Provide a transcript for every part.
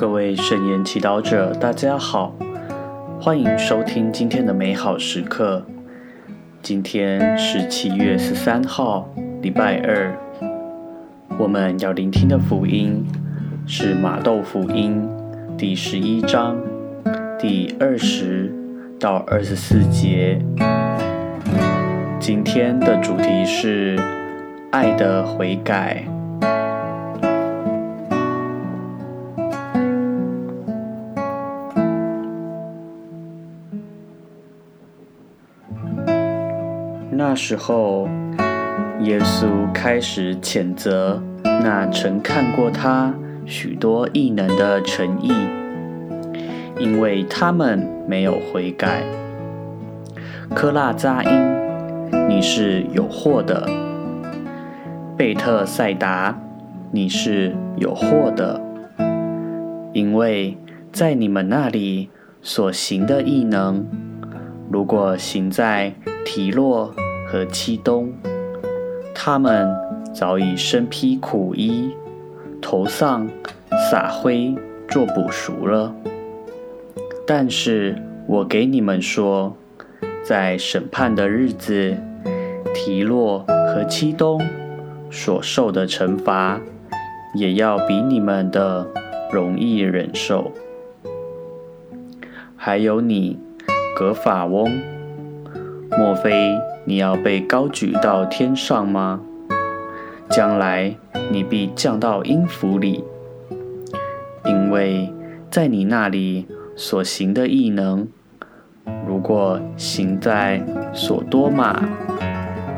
各位圣言祈祷者，大家好，欢迎收听今天的美好时刻。今天是七月十三号，礼拜二。我们要聆听的福音是马窦福音第十一章第二十到二十四节。今天的主题是爱的悔改。那时候，耶稣开始谴责那曾看过他许多异能的诚意，因为他们没有悔改。科拉扎因，你是有祸的；贝特赛达，你是有祸的，因为在你们那里所行的异能，如果行在提洛和七东，他们早已身披苦衣，头上撒灰做补赎了。但是我给你们说，在审判的日子，提洛和七东所受的惩罚，也要比你们的容易忍受。还有你，格法翁。莫非你要被高举到天上吗？将来你必降到阴府里，因为在你那里所行的异能，如果行在所多玛，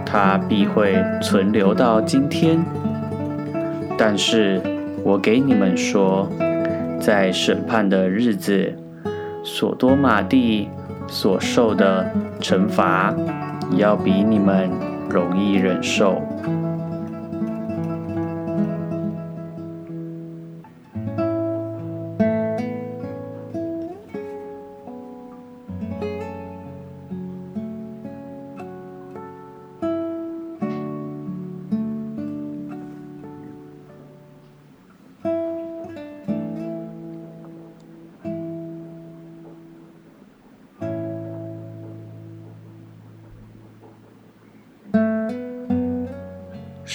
它必会存留到今天。但是我给你们说，在审判的日子，所多玛地。所受的惩罚，要比你们容易忍受。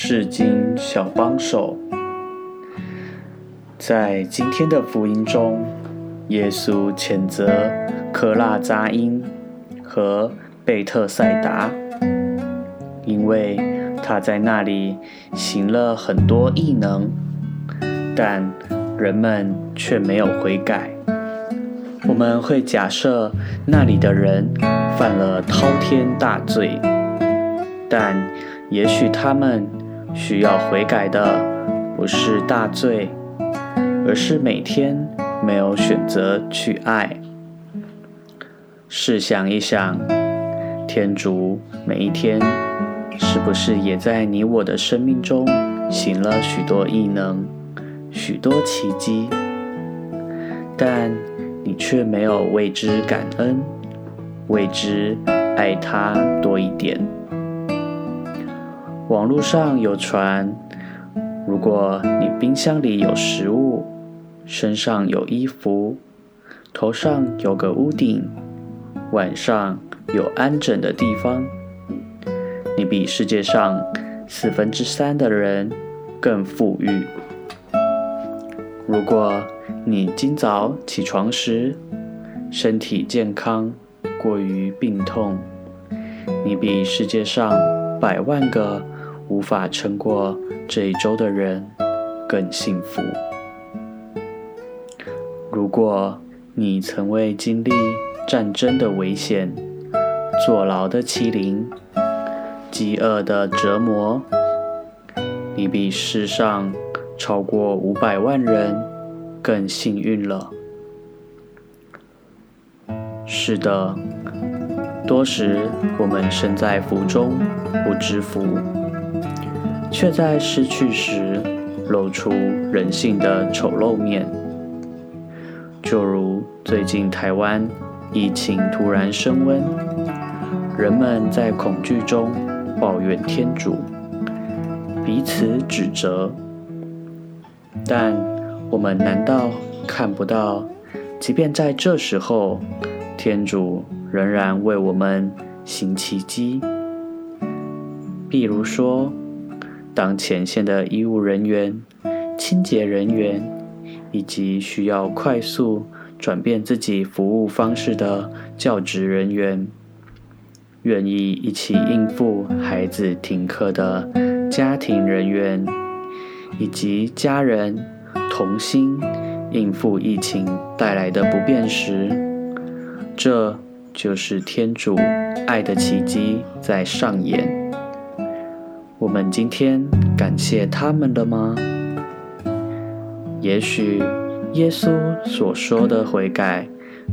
世经小帮手，在今天的福音中，耶稣谴责科拉扎因和贝特赛达，因为他在那里行了很多异能，但人们却没有悔改。我们会假设那里的人犯了滔天大罪，但也许他们。需要悔改的不是大罪，而是每天没有选择去爱。试想一想，天主每一天是不是也在你我的生命中行了许多异能、许多奇迹？但你却没有为之感恩，为之爱他多一点。网络上有传，如果你冰箱里有食物，身上有衣服，头上有个屋顶，晚上有安枕的地方，你比世界上四分之三的人更富裕。如果你今早起床时身体健康，过于病痛，你比世界上百万个。无法撑过这一周的人更幸福。如果你曾为经历战争的危险、坐牢的欺凌、饥饿的折磨，你比世上超过五百万人更幸运了。是的，多时我们身在福中不知福。却在失去时露出人性的丑陋面，就如最近台湾疫情突然升温，人们在恐惧中抱怨天主，彼此指责。但我们难道看不到，即便在这时候，天主仍然为我们行奇迹。比如说，当前线的医务人员、清洁人员，以及需要快速转变自己服务方式的教职人员，愿意一起应付孩子停课的家庭人员，以及家人同心应付疫情带来的不便时，这就是天主爱的奇迹在上演。我们今天感谢他们了吗？也许耶稣所说的悔改，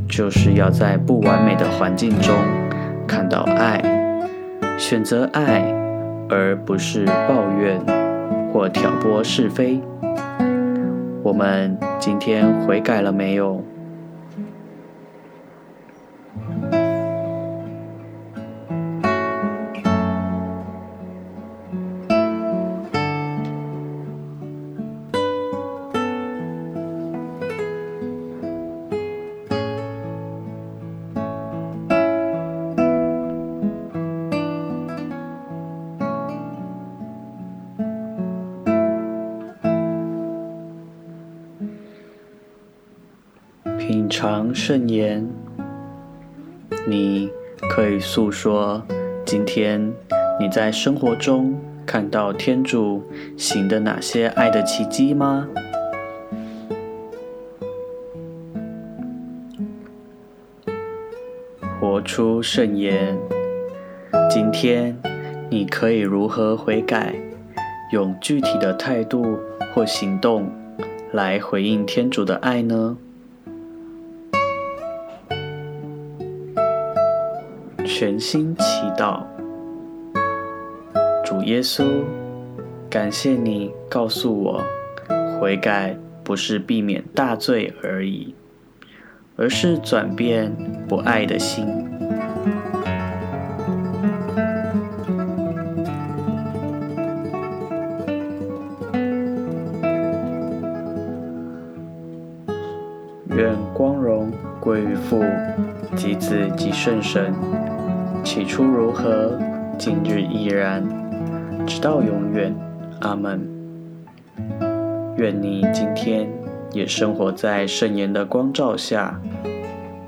就是要在不完美的环境中。看到爱，选择爱，而不是抱怨或挑拨是非。我们今天悔改了没有？品尝圣言，你可以诉说今天你在生活中看到天主行的哪些爱的奇迹吗？活出圣言，今天你可以如何悔改，用具体的态度或行动来回应天主的爱呢？全心祈祷，主耶稣，感谢你告诉我，悔改不是避免大罪而已，而是转变不爱的心。愿光荣归于父、及子、及圣神。起初如何，今日依然，直到永远。阿门。愿你今天也生活在圣言的光照下。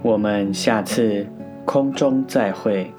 我们下次空中再会。